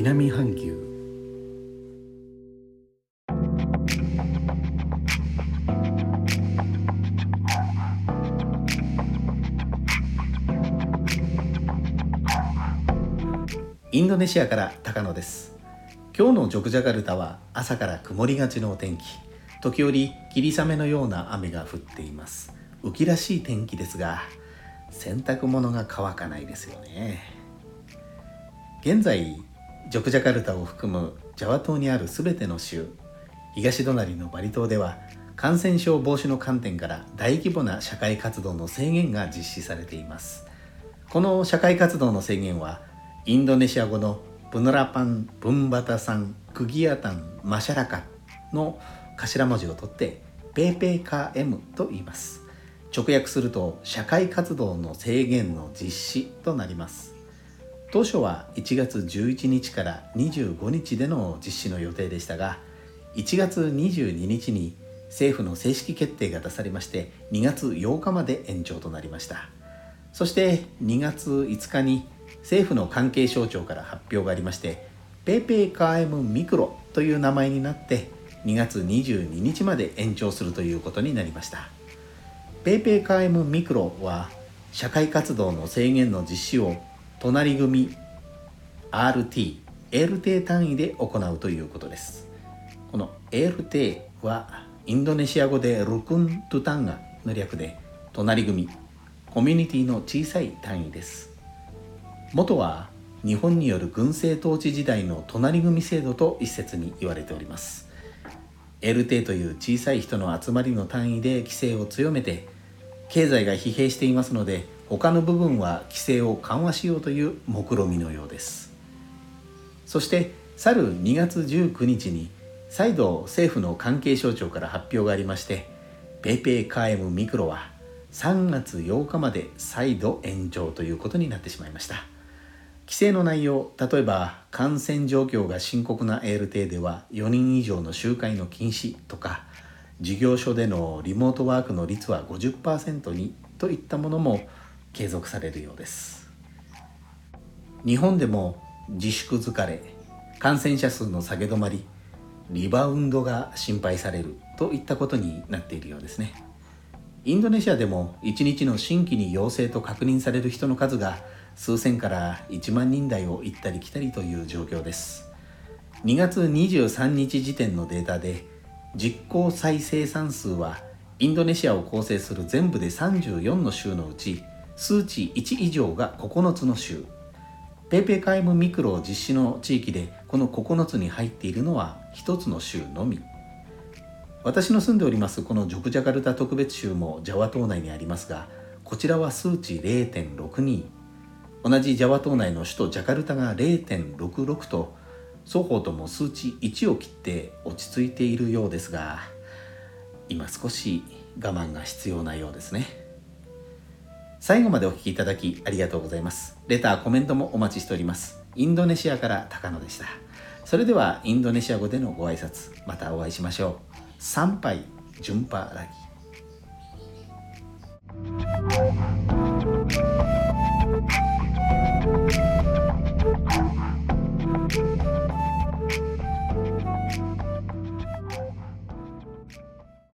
南半球。インドネシアから高野です。今日のジョクジャカルタは朝から曇りがちのお天気。時折霧雨のような雨が降っています。浮きらしい天気ですが洗濯物が乾かないですよね。現在ジョクジャカルタを含むジャワ島にある全ての州東隣のバリ島では感染症防止の観点から大規模な社会活動の制限が実施されています。この社会活動の制限はインドネシア語のブヌラパン・ブンバタサン・クギアタン・マシャラカの頭文字を取ってペーペーカー M と言います直訳すると社会活動の制限の実施となります当初は1月11日から25日での実施の予定でしたが1月22日に政府の正式決定が出されまして2月8日まで延長となりました。そして2月5日に政府の関係省庁から発表がありまして PPKM Mikro という名前になって2月22日まで延長するということになりました。 PPKM Mikro は社会活動の制限の実施を隣組 RT、LT 単位で行うということです。この LT はインドネシア語でルクントゥタンガの略で隣組、コミュニティの小さい単位です。元は日本による軍政統治時代の隣組制度と一説に言われております。LT という小さい人の集まりの単位で規制を強めて経済が疲弊していますので他の部分は規制を緩和しようという目論みのようです。そして去る2月19日に再度政府の関係省庁から発表がありましてペイペイカエムミクロは3月8日まで再度延長ということになってしまいました。規制の内容例えば感染状況が深刻な ALT では4人以上の集会の禁止とか事業所でのリモートワークの率は50%にといったものも継続されるようです。日本でも自粛疲れ感染者数の下げ止まりリバウンドが心配されるといったことになっているようですね。インドネシアでも1日の新規に陽性と確認される人の数が数千から1万人台を行ったり来たりという状況です。2月23日時点のデータで実効再生産数はインドネシアを構成する全部で34の州のうち数値1以上が9つの州。PayPay カイムミクロ実施の地域でこの9つに入っているのは1つの州のみ。私の住んでおりますこのジョクジャカルタ特別州もジャワ島内にありますがこちらは数値0.62同じジャワ島内の首都ジャカルタが0.66と双方とも数値1を切って落ち着いているようですが今少し我慢が必要なようですね。最後までお聴きいただきありがとうございます。レター、コメントもお待ちしております。インドネシアから高野でした。それではインドネシア語でのご挨拶、またお会いしましょう。参拝、順波ラギ。